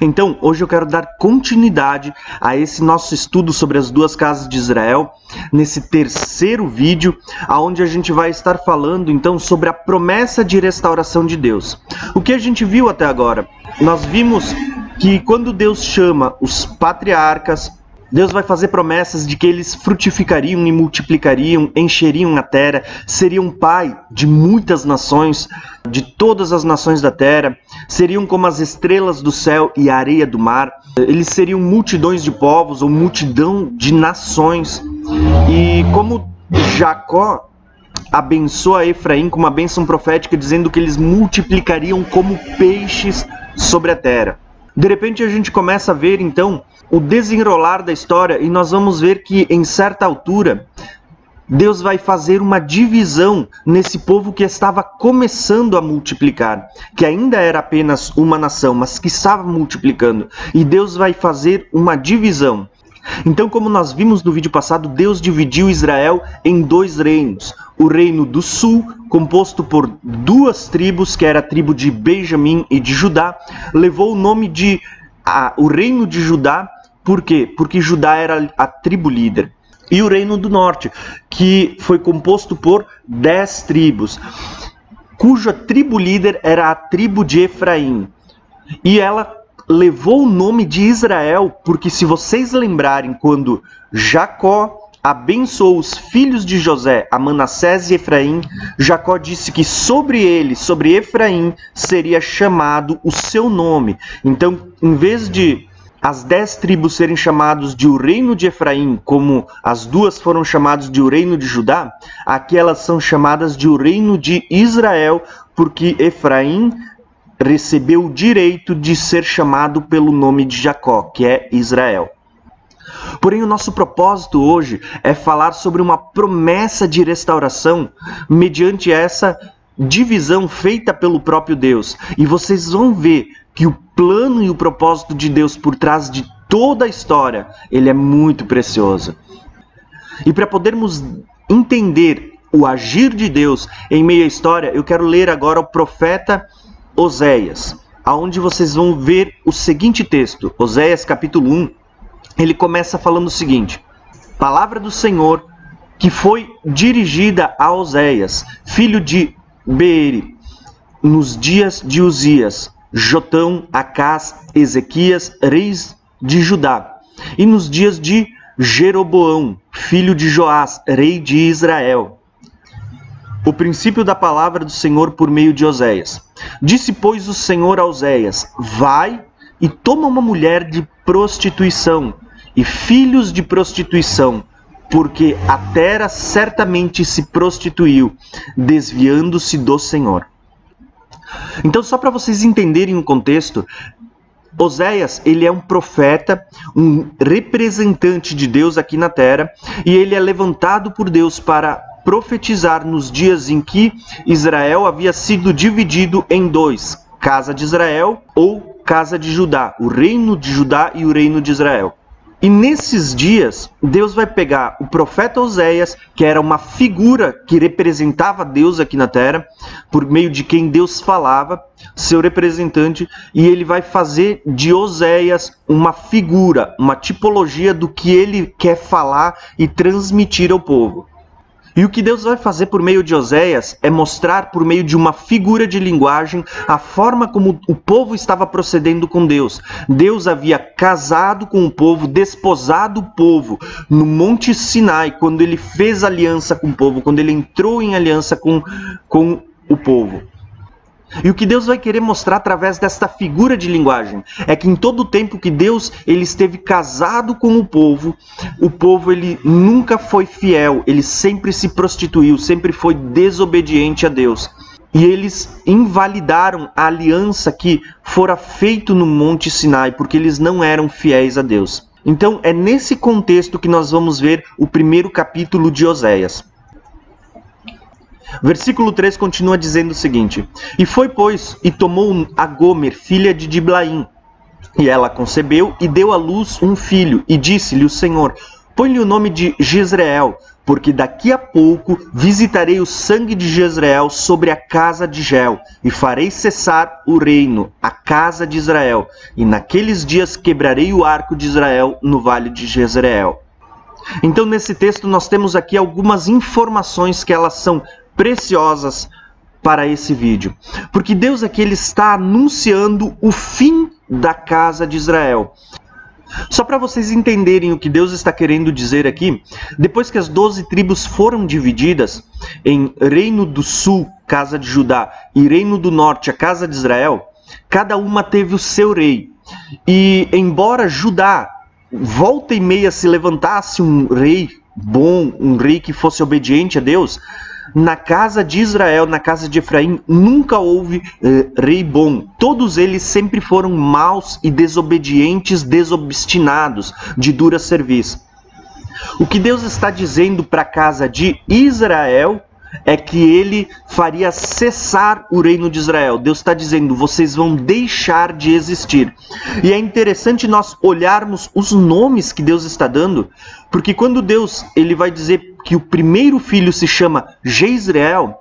Então, hoje eu quero dar continuidade a esse nosso estudo sobre as duas casas de Israel, nesse terceiro vídeo, aonde a gente vai estar falando então sobre a promessa de restauração de Deus. O que a gente viu até agora? Nós vimos que quando Deus chama os patriarcas, Deus vai fazer promessas de que eles frutificariam e multiplicariam, encheriam a terra, seriam pai de muitas nações, de todas as nações da terra, seriam como as estrelas do céu e a areia do mar, eles seriam multidões de povos ou multidão de nações. E como Jacó abençoa Efraim com uma bênção profética, dizendo que eles multiplicariam como peixes sobre a terra. De repente a gente começa a ver então o desenrolar da história e nós vamos ver que em certa altura Deus vai fazer uma divisão nesse povo que estava começando a multiplicar, que ainda era apenas uma nação, mas que estava multiplicando. E Deus vai fazer uma divisão. Então, como nós vimos no vídeo passado, Deus dividiu Israel em dois reinos. O reino do sul, composto por duas tribos, que era a tribo de Benjamim e de Judá, levou o nome de a, o reino de Judá por quê? Porque Judá era a tribo líder. E o reino do norte, que foi composto por dez tribos, cuja tribo líder era a tribo de Efraim. E ela levou o nome de Israel, porque se vocês lembrarem, quando Jacó abençoou os filhos de José, a Manassés e Efraim, Jacó disse que sobre ele, sobre Efraim, seria chamado o seu nome. Então, em vez de as dez tribos serem chamados de o reino de Efraim, como as duas foram chamadas de o reino de Judá, aqui elas são chamadas de o reino de Israel, porque Efraim recebeu o direito de ser chamado pelo nome de Jacó, que é Israel. Porém, o nosso propósito hoje é falar sobre uma promessa de restauração mediante essa divisão feita pelo próprio Deus. E vocês vão ver que o plano e o propósito de Deus por trás de toda a história, ele é muito precioso. E para podermos entender o agir de Deus em meio à história, eu quero ler agora o profeta Oséias, aonde vocês vão ver o seguinte texto, Oséias capítulo 1. Ele começa falando o seguinte: Palavra do Senhor que foi dirigida a Oséias, filho de Beeri, nos dias de Uzias, Jotão, Acás, Ezequias, reis de Judá, e nos dias de Jeroboão, filho de Joás, rei de Israel. O princípio da palavra do Senhor por meio de Oséias. Disse, pois, o Senhor a Oséias: Vai e toma uma mulher de prostituição e filhos de prostituição, porque a terra certamente se prostituiu, desviando-se do Senhor. Então, só para vocês entenderem o contexto, Oséias, ele é um profeta, um representante de Deus aqui na terra, e ele é levantado por Deus para profetizar nos dias em que Israel havia sido dividido em dois: casa de Israel ou casa de Judá, o reino de Judá e o reino de Israel. E nesses dias, Deus vai pegar o profeta Oséias, que era uma figura que representava Deus aqui na terra, por meio de quem Deus falava, seu representante, e ele vai fazer de Oséias uma figura, uma tipologia do que ele quer falar e transmitir ao povo. E o que Deus vai fazer por meio de Oséias é mostrar por meio de uma figura de linguagem a forma como o povo estava procedendo com Deus. Deus havia casado com o povo, desposado o povo no Monte Sinai, quando ele fez aliança com o povo, quando ele entrou em aliança com, com o povo. E o que Deus vai querer mostrar através desta figura de linguagem é que em todo o tempo que Deus ele esteve casado com o povo, o povo ele nunca foi fiel, ele sempre se prostituiu, sempre foi desobediente a Deus. E eles invalidaram a aliança que fora feito no Monte Sinai, porque eles não eram fiéis a Deus. Então é nesse contexto que nós vamos ver o primeiro capítulo de Oséias. Versículo 3 continua dizendo o seguinte: E foi, pois, e tomou a Gomer, filha de Diblaim, e ela concebeu e deu à luz um filho, e disse-lhe o Senhor: Põe-lhe o nome de Jezreel, porque daqui a pouco visitarei o sangue de Jezreel sobre a casa de Gel, e farei cessar o reino, a casa de Israel, e naqueles dias quebrarei o arco de Israel no vale de Jezreel. Então, nesse texto, nós temos aqui algumas informações que elas são preciosas para esse vídeo. Porque Deus aqui ele está anunciando o fim da casa de Israel. Só para vocês entenderem o que Deus está querendo dizer aqui, depois que as doze tribos foram divididas em Reino do Sul, casa de Judá, e Reino do Norte, a casa de Israel, cada uma teve o seu rei. E embora Judá volta e meia se levantasse um rei bom, um rei que fosse obediente a Deus, na casa de Israel, na casa de Efraim, nunca houve eh, rei bom. Todos eles sempre foram maus e desobedientes, desobstinados, de dura serviço. O que Deus está dizendo para a casa de Israel é que ele faria cessar o reino de Israel. Deus está dizendo: vocês vão deixar de existir. E é interessante nós olharmos os nomes que Deus está dando, porque quando Deus ele vai dizer que o primeiro filho se chama Jezreel,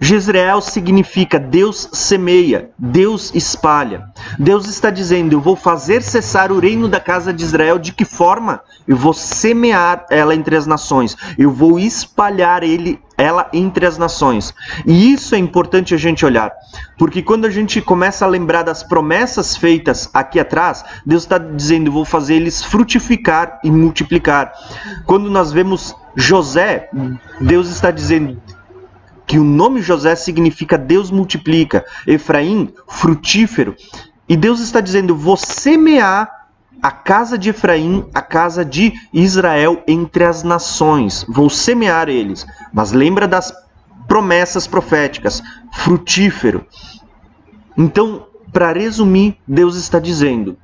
Jezreel significa Deus semeia, Deus espalha. Deus está dizendo: Eu vou fazer cessar o reino da casa de Israel. De que forma? Eu vou semear ela entre as nações. Eu vou espalhar ele, ela entre as nações. E isso é importante a gente olhar, porque quando a gente começa a lembrar das promessas feitas aqui atrás, Deus está dizendo: Eu vou fazer eles frutificar e multiplicar. Quando nós vemos José, Deus está dizendo: que o nome José significa Deus multiplica, Efraim, frutífero. E Deus está dizendo: vou semear a casa de Efraim, a casa de Israel entre as nações. Vou semear eles. Mas lembra das promessas proféticas: frutífero. Então, para resumir, Deus está dizendo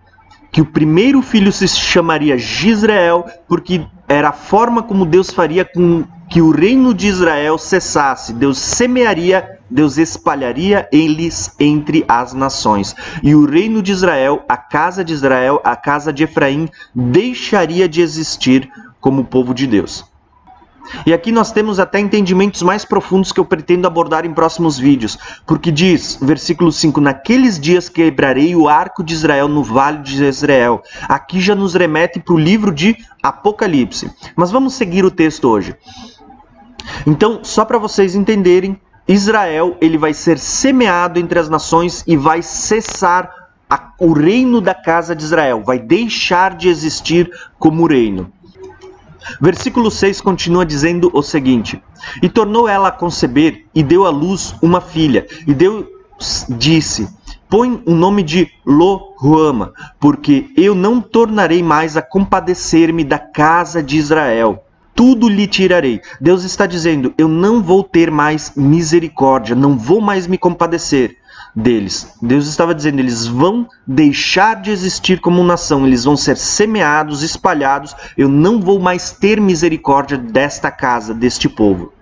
que o primeiro filho se chamaria Gisrael, porque era a forma como Deus faria com que o reino de Israel cessasse. Deus semearia, Deus espalharia eles entre as nações. E o reino de Israel, a casa de Israel, a casa de Efraim, deixaria de existir como povo de Deus. E aqui nós temos até entendimentos mais profundos que eu pretendo abordar em próximos vídeos, porque diz, versículo 5: Naqueles dias quebrarei o arco de Israel no vale de Jezreel. Aqui já nos remete para o livro de Apocalipse. Mas vamos seguir o texto hoje. Então, só para vocês entenderem, Israel ele vai ser semeado entre as nações e vai cessar a, o reino da casa de Israel, vai deixar de existir como reino. Versículo 6 continua dizendo o seguinte: E tornou ela a conceber e deu à luz uma filha, e Deus disse: Põe o nome de Lo-Ruama, porque eu não tornarei mais a compadecer-me da casa de Israel tudo lhe tirarei. Deus está dizendo: eu não vou ter mais misericórdia, não vou mais me compadecer deles. Deus estava dizendo: eles vão deixar de existir como nação, eles vão ser semeados, espalhados. Eu não vou mais ter misericórdia desta casa, deste povo.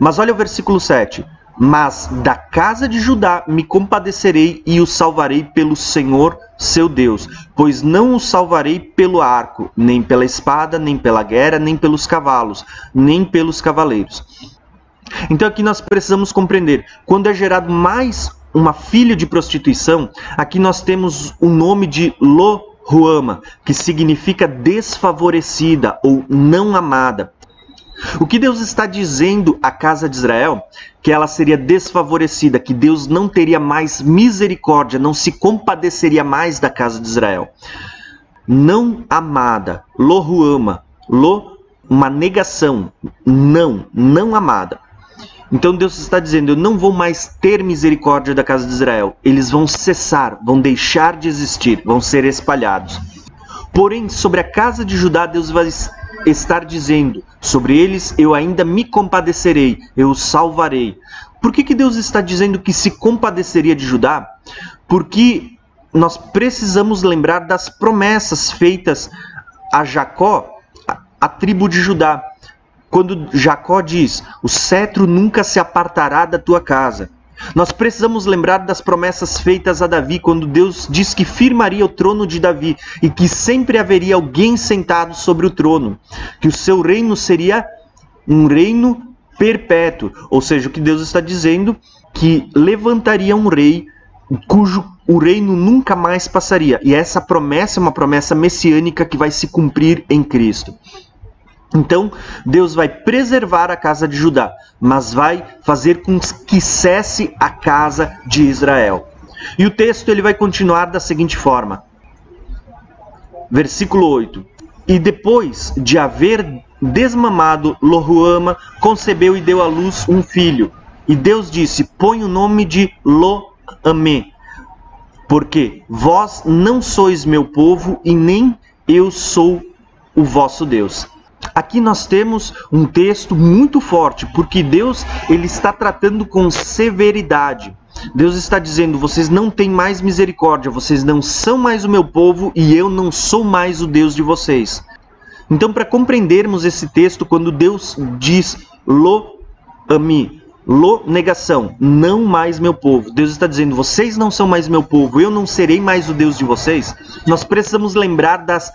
Mas olha o versículo 7. Mas da casa de Judá me compadecerei e o salvarei pelo Senhor seu Deus, pois não o salvarei pelo arco, nem pela espada, nem pela guerra, nem pelos cavalos, nem pelos cavaleiros. Então aqui nós precisamos compreender, quando é gerado mais uma filha de prostituição, aqui nós temos o nome de Lo-Ruama, que significa desfavorecida ou não amada. O que Deus está dizendo à casa de Israel? Que ela seria desfavorecida, que Deus não teria mais misericórdia, não se compadeceria mais da casa de Israel. Não amada, lohuama, lo, uma negação, não, não amada. Então Deus está dizendo: Eu não vou mais ter misericórdia da casa de Israel. Eles vão cessar, vão deixar de existir, vão ser espalhados. Porém, sobre a casa de Judá, Deus vai estar dizendo: Sobre eles eu ainda me compadecerei, eu os salvarei. Por que, que Deus está dizendo que se compadeceria de Judá? Porque nós precisamos lembrar das promessas feitas a Jacó, a tribo de Judá. Quando Jacó diz: O cetro nunca se apartará da tua casa, Nós precisamos lembrar das promessas feitas a Davi quando Deus diz que firmaria o trono de Davi e que sempre haveria alguém sentado sobre o trono, que o seu reino seria um reino perpétuo, ou seja, o que Deus está dizendo que levantaria um rei cujo o reino nunca mais passaria. E essa promessa é uma promessa messiânica que vai se cumprir em Cristo. Então, Deus vai preservar a casa de Judá, mas vai fazer com que cesse a casa de Israel. E o texto ele vai continuar da seguinte forma: Versículo 8. E depois de haver desmamado, Lohuama concebeu e deu à luz um filho. E Deus disse: Põe o nome de Lo-Amê, porque vós não sois meu povo e nem eu sou o vosso Deus. Aqui nós temos um texto muito forte, porque Deus ele está tratando com severidade. Deus está dizendo: vocês não têm mais misericórdia, vocês não são mais o meu povo e eu não sou mais o Deus de vocês. Então, para compreendermos esse texto, quando Deus diz lo ami, lo negação, não mais meu povo, Deus está dizendo: vocês não são mais meu povo, eu não serei mais o Deus de vocês. Nós precisamos lembrar das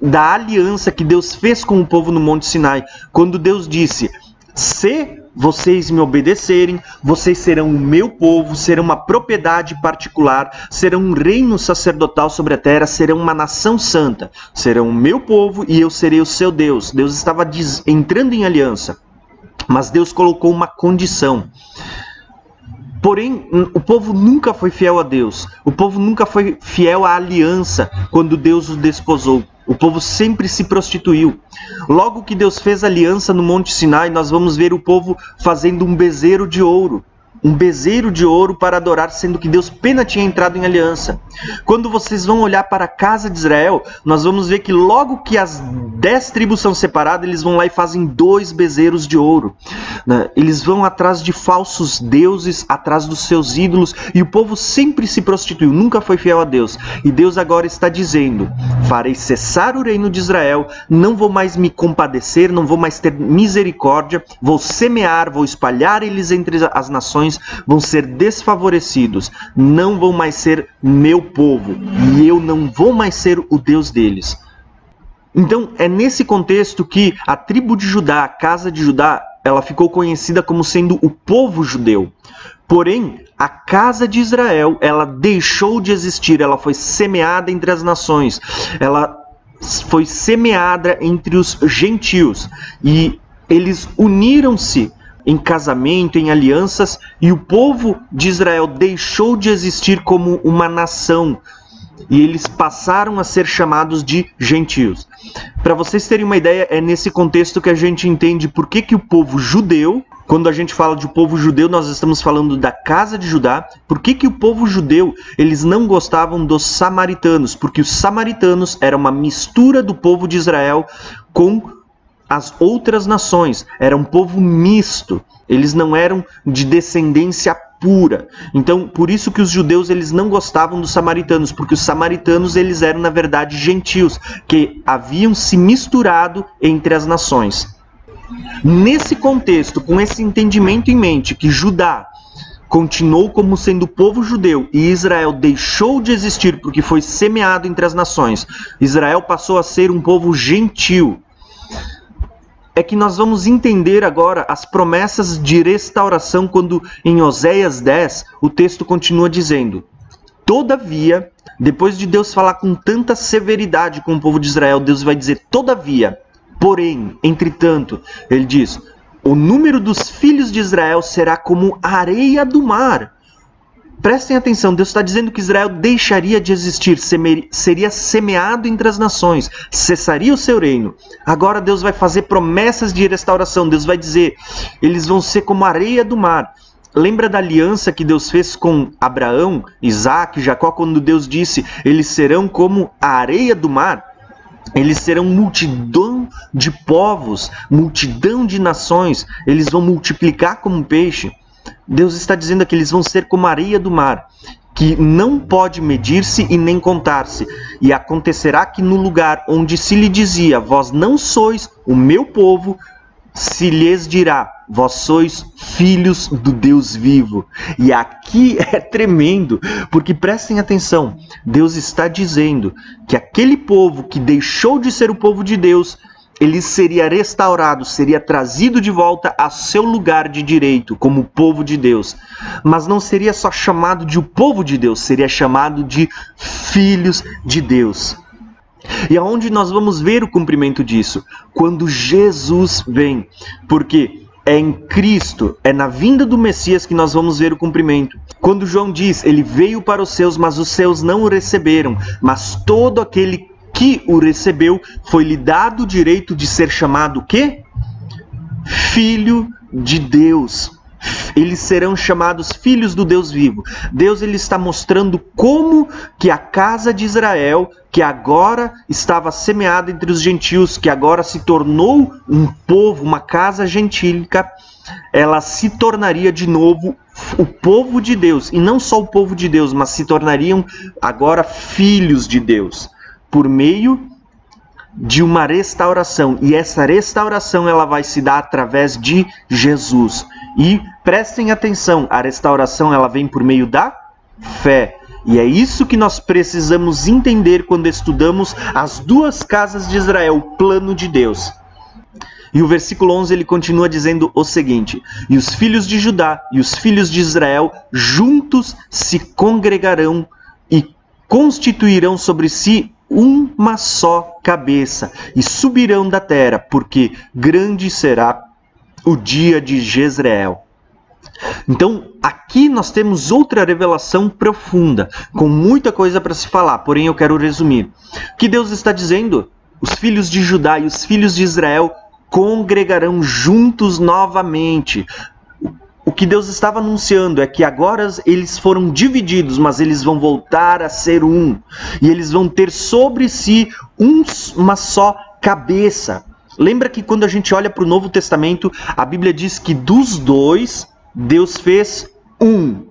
da aliança que Deus fez com o povo no Monte Sinai, quando Deus disse: Se vocês me obedecerem, vocês serão o meu povo, serão uma propriedade particular, serão um reino sacerdotal sobre a terra, serão uma nação santa, serão o meu povo e eu serei o seu Deus. Deus estava entrando em aliança, mas Deus colocou uma condição. Porém, o povo nunca foi fiel a Deus. O povo nunca foi fiel à aliança quando Deus o desposou. O povo sempre se prostituiu. Logo que Deus fez aliança no Monte Sinai, nós vamos ver o povo fazendo um bezerro de ouro um bezerro de ouro para adorar, sendo que Deus pena tinha entrado em aliança. Quando vocês vão olhar para a casa de Israel, nós vamos ver que logo que as dez tribos são separadas, eles vão lá e fazem dois bezerros de ouro. Né? Eles vão atrás de falsos deuses, atrás dos seus ídolos, e o povo sempre se prostituiu, nunca foi fiel a Deus. E Deus agora está dizendo: farei cessar o reino de Israel, não vou mais me compadecer, não vou mais ter misericórdia, vou semear, vou espalhar eles entre as nações nações vão ser desfavorecidos, não vão mais ser meu povo, e eu não vou mais ser o Deus deles. Então, é nesse contexto que a tribo de Judá, a casa de Judá, ela ficou conhecida como sendo o povo judeu. Porém, a casa de Israel, ela deixou de existir, ela foi semeada entre as nações. Ela foi semeada entre os gentios e eles uniram-se em casamento, em alianças, e o povo de Israel deixou de existir como uma nação. E eles passaram a ser chamados de gentios. Para vocês terem uma ideia, é nesse contexto que a gente entende por que, que o povo judeu, quando a gente fala de povo judeu, nós estamos falando da casa de Judá. Por que, que o povo judeu eles não gostavam dos samaritanos? Porque os samaritanos eram uma mistura do povo de Israel com as outras nações. Era um povo misto. Eles não eram de descendência pura. Então, por isso que os judeus eles não gostavam dos samaritanos, porque os samaritanos eles eram na verdade gentios, que haviam se misturado entre as nações. Nesse contexto, com esse entendimento em mente que Judá continuou como sendo povo judeu e Israel deixou de existir porque foi semeado entre as nações, Israel passou a ser um povo gentil é que nós vamos entender agora as promessas de restauração quando em Oséias 10 o texto continua dizendo: Todavia, depois de Deus falar com tanta severidade com o povo de Israel, Deus vai dizer: Todavia, porém, entretanto, ele diz: O número dos filhos de Israel será como a areia do mar Prestem atenção, Deus está dizendo que Israel deixaria de existir, seria semeado entre as nações, cessaria o seu reino. Agora Deus vai fazer promessas de restauração. Deus vai dizer: eles vão ser como areia do mar. Lembra da aliança que Deus fez com Abraão, Isaac, Jacó, quando Deus disse: eles serão como a areia do mar? Eles serão multidão de povos, multidão de nações, eles vão multiplicar como peixe. Deus está dizendo que eles vão ser como a areia do mar, que não pode medir-se e nem contar-se. E acontecerá que no lugar onde se lhe dizia, vós não sois o meu povo, se lhes dirá, vós sois filhos do Deus vivo. E aqui é tremendo, porque prestem atenção, Deus está dizendo que aquele povo que deixou de ser o povo de Deus ele seria restaurado, seria trazido de volta a seu lugar de direito como povo de Deus. Mas não seria só chamado de o povo de Deus, seria chamado de filhos de Deus. E aonde nós vamos ver o cumprimento disso? Quando Jesus vem. Porque é em Cristo, é na vinda do Messias que nós vamos ver o cumprimento. Quando João diz, ele veio para os seus, mas os seus não o receberam, mas todo aquele que o recebeu, foi-lhe dado o direito de ser chamado que? Filho de Deus. Eles serão chamados filhos do Deus vivo. Deus ele está mostrando como que a casa de Israel, que agora estava semeada entre os gentios, que agora se tornou um povo, uma casa gentílica, ela se tornaria de novo o povo de Deus, e não só o povo de Deus, mas se tornariam agora filhos de Deus por meio de uma restauração e essa restauração ela vai se dar através de Jesus. E prestem atenção, a restauração ela vem por meio da fé. E é isso que nós precisamos entender quando estudamos as duas casas de Israel, o plano de Deus. E o versículo 11 ele continua dizendo o seguinte: E os filhos de Judá e os filhos de Israel juntos se congregarão e constituirão sobre si uma só cabeça e subirão da terra, porque grande será o dia de Jezreel. Então, aqui nós temos outra revelação profunda, com muita coisa para se falar, porém eu quero resumir. O que Deus está dizendo? Os filhos de Judá e os filhos de Israel congregarão juntos novamente, o que Deus estava anunciando é que agora eles foram divididos, mas eles vão voltar a ser um. E eles vão ter sobre si um, uma só cabeça. Lembra que quando a gente olha para o Novo Testamento, a Bíblia diz que dos dois, Deus fez um.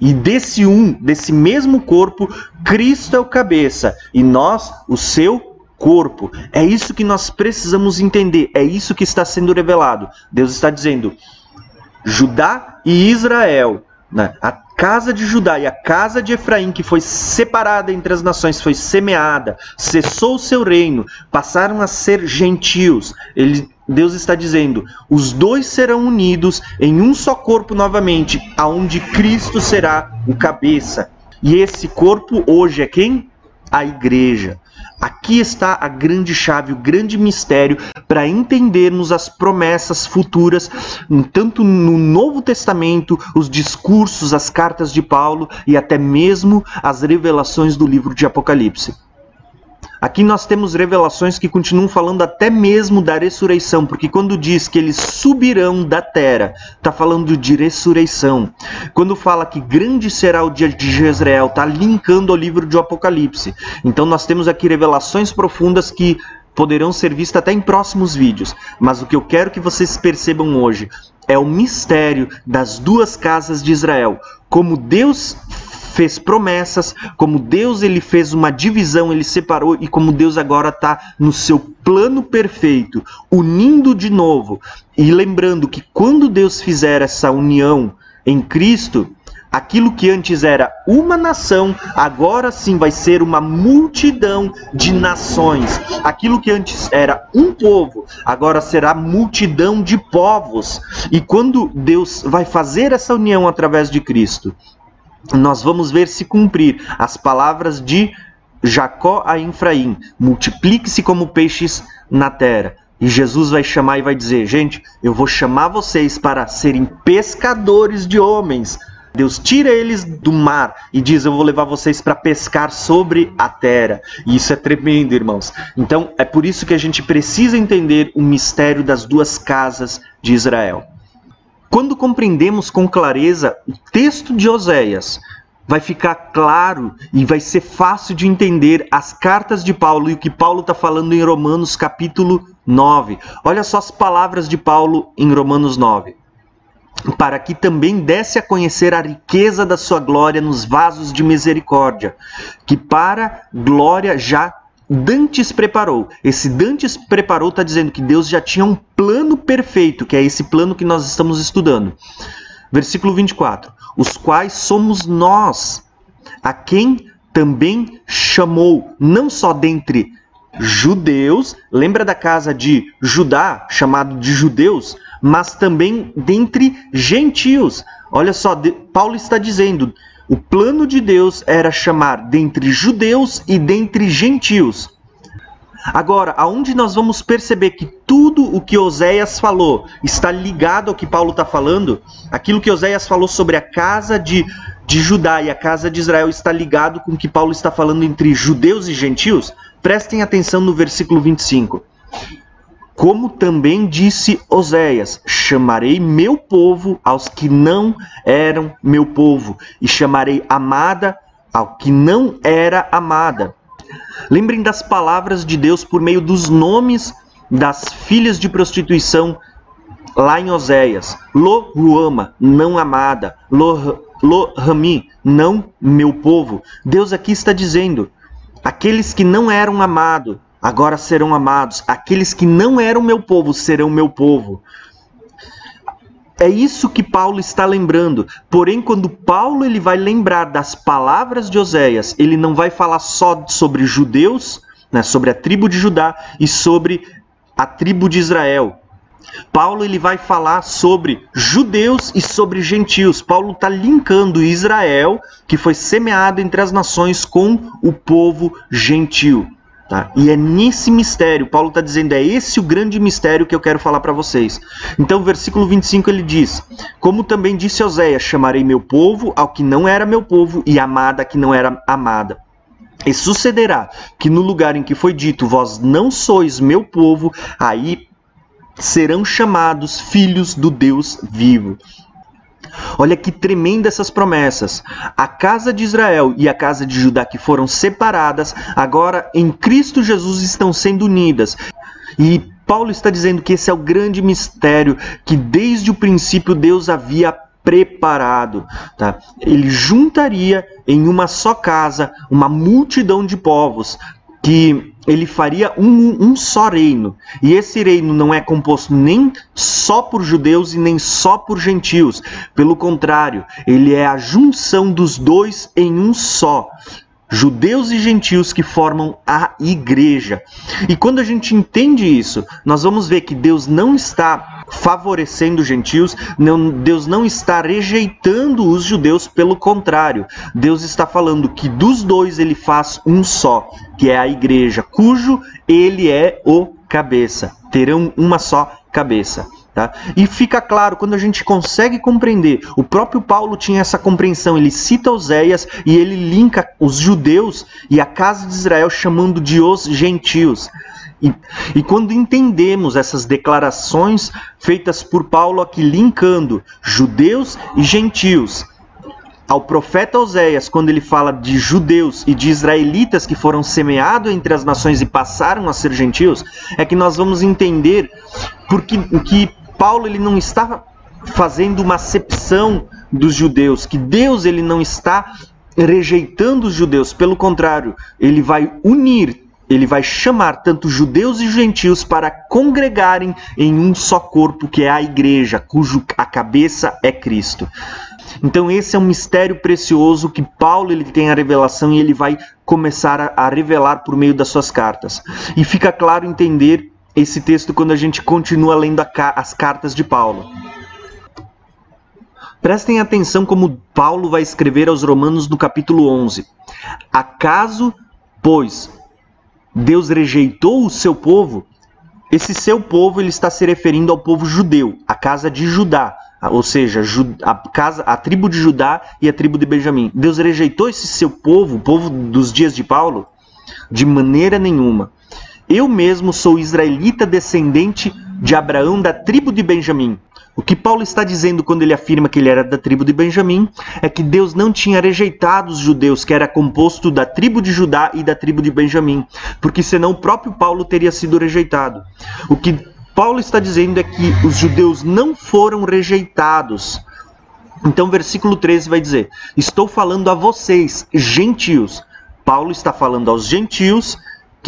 E desse um, desse mesmo corpo, Cristo é o cabeça e nós, o seu corpo. É isso que nós precisamos entender, é isso que está sendo revelado. Deus está dizendo: Judá e Israel, né? a casa de Judá e a casa de Efraim, que foi separada entre as nações, foi semeada, cessou o seu reino, passaram a ser gentios. Ele, Deus está dizendo: os dois serão unidos em um só corpo novamente, aonde Cristo será o cabeça. E esse corpo hoje é quem? A igreja. Aqui está a grande chave, o grande mistério para entendermos as promessas futuras, tanto no Novo Testamento, os discursos, as cartas de Paulo e até mesmo as revelações do livro de Apocalipse. Aqui nós temos revelações que continuam falando até mesmo da ressurreição, porque quando diz que eles subirão da terra, está falando de ressurreição. Quando fala que grande será o dia de Jezreel, está linkando ao livro de Apocalipse. Então nós temos aqui revelações profundas que poderão ser vistas até em próximos vídeos. Mas o que eu quero que vocês percebam hoje é o mistério das duas casas de Israel. Como Deus fez promessas, como Deus ele fez uma divisão, ele separou e como Deus agora está no seu plano perfeito, unindo de novo. E lembrando que quando Deus fizer essa união em Cristo, aquilo que antes era uma nação, agora sim vai ser uma multidão de nações. Aquilo que antes era um povo, agora será multidão de povos. E quando Deus vai fazer essa união através de Cristo, nós vamos ver se cumprir as palavras de Jacó a Efraim: multiplique-se como peixes na terra. E Jesus vai chamar e vai dizer: Gente, eu vou chamar vocês para serem pescadores de homens. Deus tira eles do mar e diz: Eu vou levar vocês para pescar sobre a terra. E isso é tremendo, irmãos. Então, é por isso que a gente precisa entender o mistério das duas casas de Israel. Quando compreendemos com clareza o texto de Oséias, vai ficar claro e vai ser fácil de entender as cartas de Paulo e o que Paulo está falando em Romanos capítulo 9. Olha só as palavras de Paulo em Romanos 9. Para que também desse a conhecer a riqueza da sua glória nos vasos de misericórdia, que para glória já dantes preparou. Esse dantes preparou está dizendo que Deus já tinha um plano perfeito, que é esse plano que nós estamos estudando. Versículo 24: Os quais somos nós, a quem também chamou, não só dentre judeus, lembra da casa de Judá, chamado de judeus, mas também dentre gentios. Olha só, Paulo está dizendo: o plano de Deus era chamar dentre judeus e dentre gentios. Agora, aonde nós vamos perceber que tudo o que Oséias falou está ligado ao que Paulo está falando, aquilo que Oséias falou sobre a casa de, de Judá e a casa de Israel está ligado com o que Paulo está falando entre judeus e gentios, prestem atenção no versículo 25. Como também disse Oséias: chamarei meu povo aos que não eram meu povo, e chamarei amada ao que não era amada. Lembrem das palavras de Deus por meio dos nomes das filhas de prostituição lá em Oséias. Lo Ruama, não amada. Lo, Rami, não meu povo. Deus aqui está dizendo: aqueles que não eram amados agora serão amados. Aqueles que não eram meu povo serão meu povo. É isso que Paulo está lembrando. Porém, quando Paulo ele vai lembrar das palavras de Oséias, ele não vai falar só sobre judeus, né, sobre a tribo de Judá e sobre a tribo de Israel. Paulo ele vai falar sobre judeus e sobre gentios. Paulo está linkando Israel, que foi semeado entre as nações, com o povo gentil. Tá? E é nesse mistério, Paulo está dizendo, é esse o grande mistério que eu quero falar para vocês. Então, versículo 25 ele diz: Como também disse Oséias: Chamarei meu povo ao que não era meu povo, e amada a que não era amada. E sucederá que no lugar em que foi dito, vós não sois meu povo, aí serão chamados filhos do Deus vivo. Olha que tremenda essas promessas. A casa de Israel e a casa de Judá que foram separadas, agora em Cristo Jesus estão sendo unidas. E Paulo está dizendo que esse é o grande mistério que desde o princípio Deus havia preparado. Tá? Ele juntaria em uma só casa uma multidão de povos que ele faria um, um, só reino. E esse reino não é composto nem só por judeus e nem só por gentios. Pelo contrário, ele é a junção dos dois em um só. Judeus e gentios que formam a igreja. E quando a gente entende isso, nós vamos ver que Deus não está favorecendo os gentios, não, Deus não está rejeitando os judeus, pelo contrário, Deus está falando que dos dois ele faz um só, que é a igreja, cujo ele é o cabeça. Terão uma só cabeça. Tá? E fica claro, quando a gente consegue compreender, o próprio Paulo tinha essa compreensão, ele cita Oséias e ele linka os judeus e a casa de Israel chamando de os gentios. E, e quando entendemos essas declarações feitas por Paulo aqui, linkando judeus e gentios, ao profeta Oséias, quando ele fala de judeus e de israelitas que foram semeados entre as nações e passaram a ser gentios, é que nós vamos entender porque que Paulo ele não está fazendo uma acepção dos judeus, que Deus ele não está rejeitando os judeus, pelo contrário, ele vai unir ele vai chamar tanto judeus e gentios para congregarem em um só corpo, que é a igreja, cujo a cabeça é Cristo. Então esse é um mistério precioso que Paulo ele tem a revelação e ele vai começar a, a revelar por meio das suas cartas. E fica claro entender esse texto quando a gente continua lendo as cartas de Paulo. Prestem atenção como Paulo vai escrever aos Romanos no capítulo 11. Acaso, pois, Deus rejeitou o seu povo, esse seu povo ele está se referindo ao povo judeu, a casa de Judá, ou seja, a, casa, a tribo de Judá e a tribo de Benjamim. Deus rejeitou esse seu povo, o povo dos dias de Paulo? De maneira nenhuma. Eu mesmo sou israelita descendente de Abraão da tribo de Benjamim. O que Paulo está dizendo quando ele afirma que ele era da tribo de Benjamim é que Deus não tinha rejeitado os judeus, que era composto da tribo de Judá e da tribo de Benjamim, porque senão o próprio Paulo teria sido rejeitado. O que Paulo está dizendo é que os judeus não foram rejeitados. Então, versículo 13 vai dizer: Estou falando a vocês, gentios. Paulo está falando aos gentios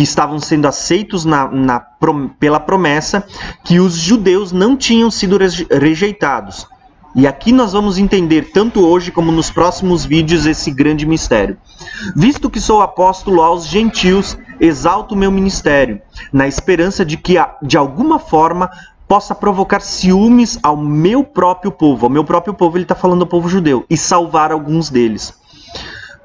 que estavam sendo aceitos na, na, pela promessa que os judeus não tinham sido rejeitados. E aqui nós vamos entender, tanto hoje como nos próximos vídeos, esse grande mistério. Visto que sou apóstolo aos gentios, exalto meu ministério, na esperança de que, de alguma forma, possa provocar ciúmes ao meu próprio povo. Ao meu próprio povo, ele está falando ao povo judeu, e salvar alguns deles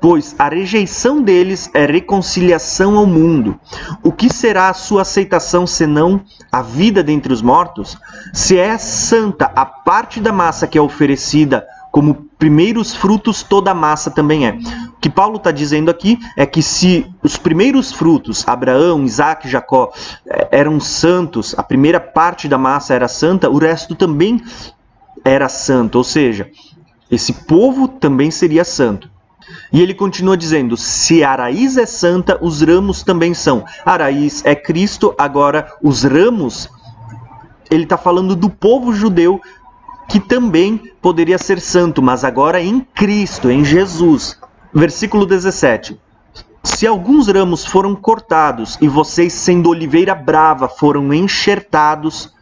pois a rejeição deles é reconciliação ao mundo. O que será a sua aceitação senão a vida dentre os mortos? Se é santa a parte da massa que é oferecida como primeiros frutos, toda a massa também é. O que Paulo está dizendo aqui é que se os primeiros frutos, Abraão, Isaac, Jacó, eh, eram santos, a primeira parte da massa era santa, o resto também era santo, ou seja, esse povo também seria santo. E ele continua dizendo: se a raiz é santa, os ramos também são. A raiz é Cristo, agora os ramos. Ele está falando do povo judeu que também poderia ser santo, mas agora em Cristo, em Jesus. Versículo 17. Se alguns ramos foram cortados e vocês, sendo oliveira brava, foram enxertados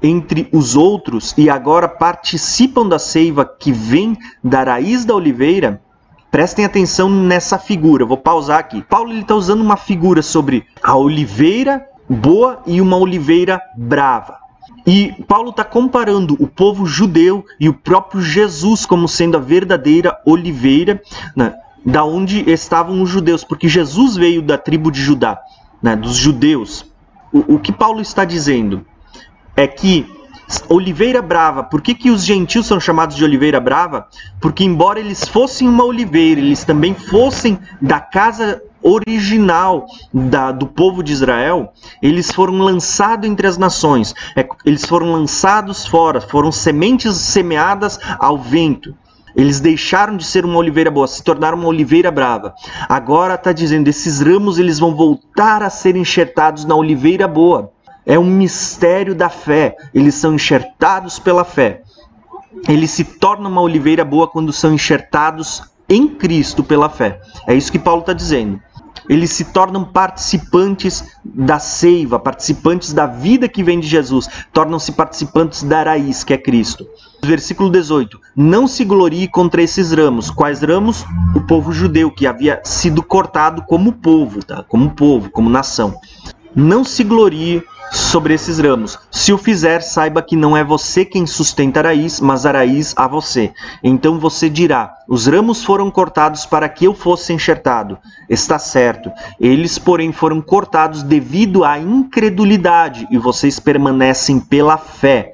entre os outros e agora participam da seiva que vem da raiz da oliveira, Prestem atenção nessa figura. vou pausar aqui. Paulo está usando uma figura sobre a oliveira boa e uma oliveira brava. E Paulo está comparando o povo judeu e o próprio Jesus como sendo a verdadeira oliveira, né, da onde estavam os judeus, porque Jesus veio da tribo de Judá, né, dos judeus. O, o que Paulo está dizendo é que Oliveira brava. Por que, que os gentios são chamados de oliveira brava? Porque, embora eles fossem uma oliveira, eles também fossem da casa original da, do povo de Israel, eles foram lançados entre as nações, é, eles foram lançados fora, foram sementes semeadas ao vento. Eles deixaram de ser uma oliveira boa, se tornaram uma oliveira brava. Agora está dizendo, esses ramos eles vão voltar a ser enxertados na oliveira boa. É um mistério da fé. Eles são enxertados pela fé. Eles se tornam uma oliveira boa quando são enxertados em Cristo pela fé. É isso que Paulo está dizendo. Eles se tornam participantes da seiva, participantes da vida que vem de Jesus, tornam-se participantes da raiz, que é Cristo. Versículo 18: Não se glorie contra esses ramos. Quais ramos? O povo judeu, que havia sido cortado como povo, tá? como povo, como nação. Não se glorie sobre esses ramos. Se o fizer, saiba que não é você quem sustenta a raiz, mas a raiz a você. Então você dirá: Os ramos foram cortados para que eu fosse enxertado. Está certo. Eles, porém, foram cortados devido à incredulidade, e vocês permanecem pela fé.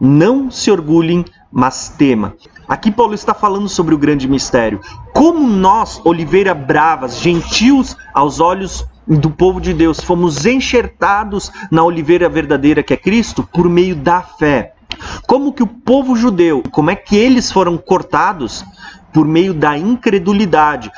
Não se orgulhem, mas tema. Aqui Paulo está falando sobre o grande mistério. Como nós, oliveira bravas, gentios aos olhos do povo de Deus, fomos enxertados na oliveira verdadeira que é Cristo por meio da fé. Como que o povo judeu, como é que eles foram cortados por meio da incredulidade?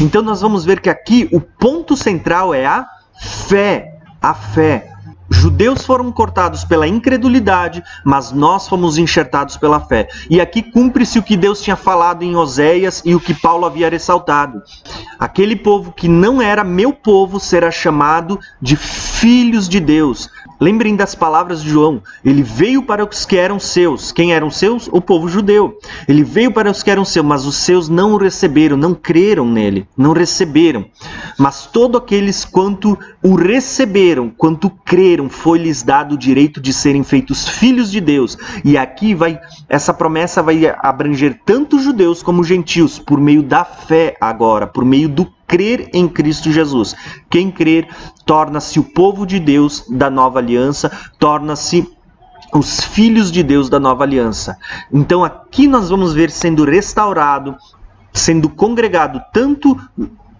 Então nós vamos ver que aqui o ponto central é a fé, a fé. Judeus foram cortados pela incredulidade, mas nós fomos enxertados pela fé. E aqui cumpre-se o que Deus tinha falado em Oséias e o que Paulo havia ressaltado. Aquele povo que não era meu povo será chamado de filhos de Deus. Lembrem das palavras de João. Ele veio para os que eram seus. Quem eram seus? O povo judeu. Ele veio para os que eram seus, mas os seus não o receberam, não creram nele, não receberam. Mas todos aqueles quanto o receberam, quanto creram, foi-lhes dado o direito de serem feitos filhos de Deus. E aqui vai essa promessa vai abranger tanto judeus como gentios por meio da fé agora, por meio do crer em Cristo Jesus. Quem crer torna-se o povo de Deus da nova aliança, torna-se os filhos de Deus da nova aliança. Então aqui nós vamos ver sendo restaurado, sendo congregado tanto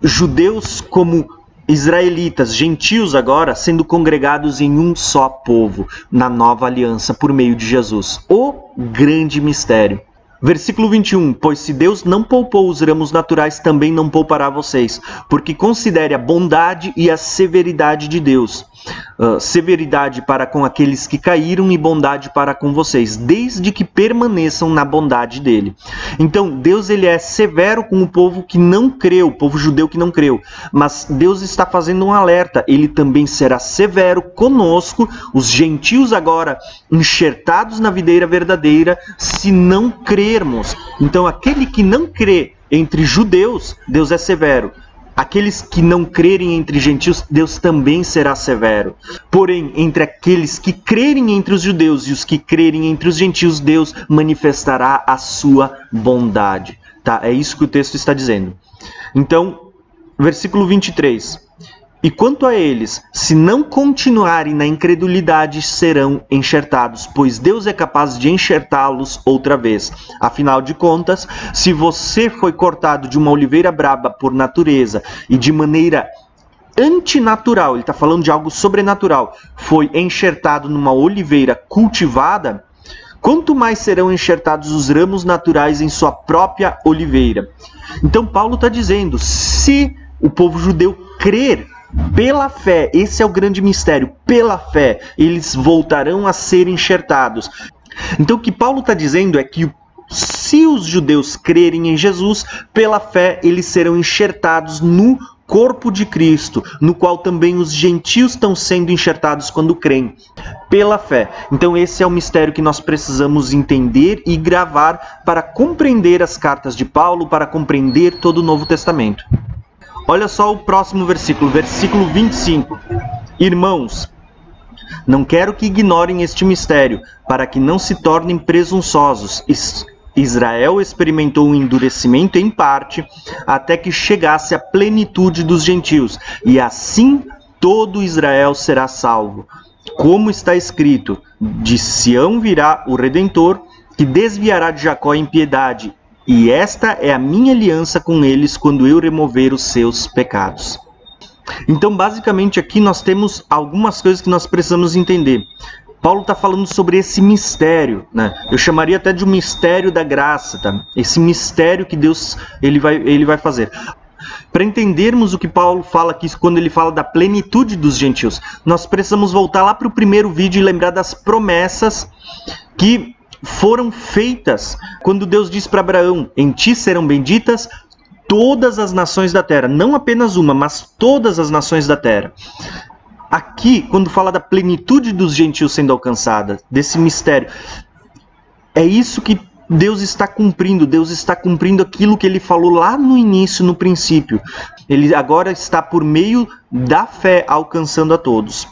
judeus como israelitas, gentios agora, sendo congregados em um só povo, na nova aliança por meio de Jesus. O grande mistério. Versículo 21: Pois se Deus não poupou os ramos naturais, também não poupará vocês, porque considere a bondade e a severidade de Deus uh, severidade para com aqueles que caíram e bondade para com vocês, desde que permaneçam na bondade dele. Então, Deus ele é severo com o povo que não creu, o povo judeu que não creu, mas Deus está fazendo um alerta, ele também será severo conosco, os gentios agora enxertados na videira verdadeira, se não crermos. Então, aquele que não crê entre judeus, Deus é severo aqueles que não crerem entre gentios, Deus também será severo. Porém, entre aqueles que crerem entre os judeus e os que crerem entre os gentios, Deus manifestará a sua bondade. Tá? É isso que o texto está dizendo. Então, versículo 23. E quanto a eles, se não continuarem na incredulidade, serão enxertados, pois Deus é capaz de enxertá-los outra vez. Afinal de contas, se você foi cortado de uma oliveira braba por natureza e de maneira antinatural, ele está falando de algo sobrenatural, foi enxertado numa oliveira cultivada, quanto mais serão enxertados os ramos naturais em sua própria oliveira. Então, Paulo está dizendo: se o povo judeu crer pela fé, esse é o grande mistério. Pela fé, eles voltarão a ser enxertados. Então, o que Paulo está dizendo é que se os judeus crerem em Jesus, pela fé eles serão enxertados no corpo de Cristo, no qual também os gentios estão sendo enxertados quando creem, pela fé. Então, esse é o mistério que nós precisamos entender e gravar para compreender as cartas de Paulo, para compreender todo o Novo Testamento. Olha só o próximo versículo, versículo 25. Irmãos, não quero que ignorem este mistério, para que não se tornem presunçosos. Israel experimentou um endurecimento em parte, até que chegasse a plenitude dos gentios, e assim todo Israel será salvo. Como está escrito: De Sião virá o redentor, que desviará de Jacó a impiedade e esta é a minha aliança com eles quando eu remover os seus pecados. Então, basicamente, aqui nós temos algumas coisas que nós precisamos entender. Paulo está falando sobre esse mistério, né? Eu chamaria até de um mistério da graça, tá? Esse mistério que Deus ele vai, ele vai fazer. Para entendermos o que Paulo fala aqui quando ele fala da plenitude dos gentios, nós precisamos voltar lá para o primeiro vídeo e lembrar das promessas que foram feitas quando Deus diz para Abraão: Em ti serão benditas todas as nações da terra, não apenas uma, mas todas as nações da terra. Aqui, quando fala da plenitude dos gentios sendo alcançada, desse mistério, é isso que Deus está cumprindo, Deus está cumprindo aquilo que ele falou lá no início, no princípio. Ele agora está por meio da fé alcançando a todos.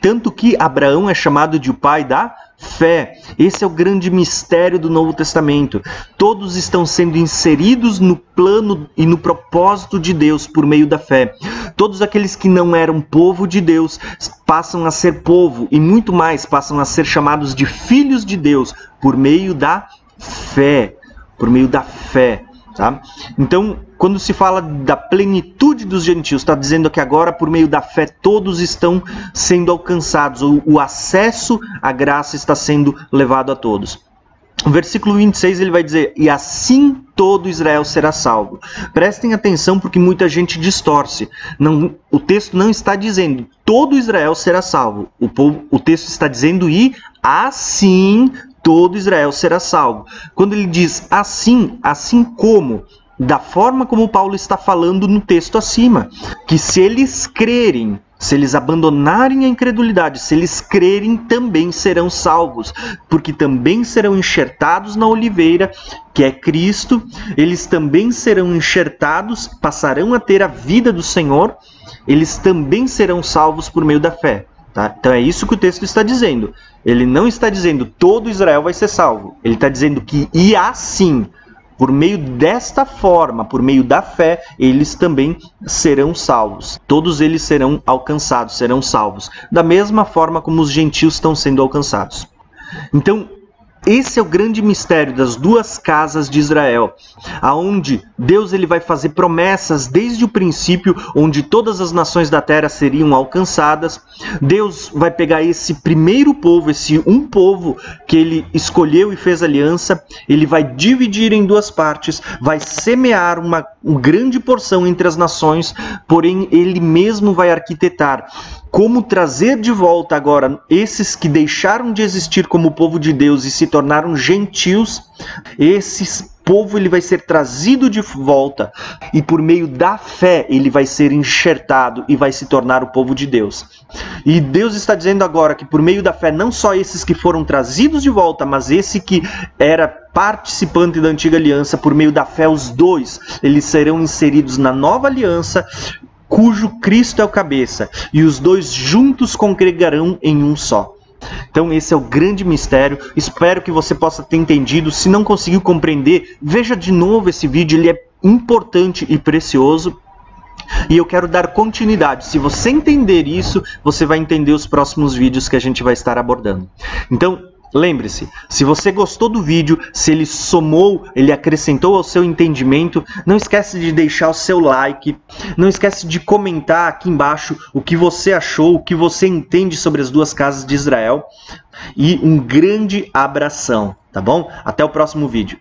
Tanto que Abraão é chamado de o pai da fé. Esse é o grande mistério do Novo Testamento. Todos estão sendo inseridos no plano e no propósito de Deus por meio da fé. Todos aqueles que não eram povo de Deus passam a ser povo e muito mais passam a ser chamados de filhos de Deus por meio da fé. Por meio da fé. Tá? Então, quando se fala da plenitude dos gentios, está dizendo que agora, por meio da fé, todos estão sendo alcançados, o, o acesso à graça está sendo levado a todos. O versículo 26 ele vai dizer: E assim todo Israel será salvo. Prestem atenção porque muita gente distorce. Não, o texto não está dizendo todo Israel será salvo. O, povo, o texto está dizendo e assim todo Israel será salvo. Quando ele diz assim, assim como, da forma como Paulo está falando no texto acima, que se eles crerem, se eles abandonarem a incredulidade, se eles crerem, também serão salvos, porque também serão enxertados na oliveira, que é Cristo, eles também serão enxertados, passarão a ter a vida do Senhor, eles também serão salvos por meio da fé. Tá? Então é isso que o texto está dizendo. Ele não está dizendo todo Israel vai ser salvo. Ele está dizendo que e assim, por meio desta forma, por meio da fé, eles também serão salvos. Todos eles serão alcançados, serão salvos, da mesma forma como os gentios estão sendo alcançados. Então, esse é o grande mistério das duas casas de Israel, aonde Deus ele vai fazer promessas desde o princípio, onde todas as nações da terra seriam alcançadas. Deus vai pegar esse primeiro povo, esse um povo que ele escolheu e fez aliança, ele vai dividir em duas partes, vai semear uma, uma grande porção entre as nações, porém ele mesmo vai arquitetar como trazer de volta agora esses que deixaram de existir como povo de Deus e se tornaram gentios, esses povo ele vai ser trazido de volta e por meio da fé ele vai ser enxertado e vai se tornar o povo de Deus. E Deus está dizendo agora que por meio da fé não só esses que foram trazidos de volta, mas esse que era participante da antiga aliança, por meio da fé os dois, eles serão inseridos na nova aliança cujo Cristo é o cabeça, e os dois juntos congregarão em um só. Então, esse é o grande mistério. Espero que você possa ter entendido. Se não conseguiu compreender, veja de novo esse vídeo, ele é importante e precioso. E eu quero dar continuidade. Se você entender isso, você vai entender os próximos vídeos que a gente vai estar abordando. Então, Lembre-se, se você gostou do vídeo, se ele somou, ele acrescentou ao seu entendimento, não esquece de deixar o seu like, não esquece de comentar aqui embaixo o que você achou, o que você entende sobre as duas casas de Israel. E um grande abração, tá bom? Até o próximo vídeo.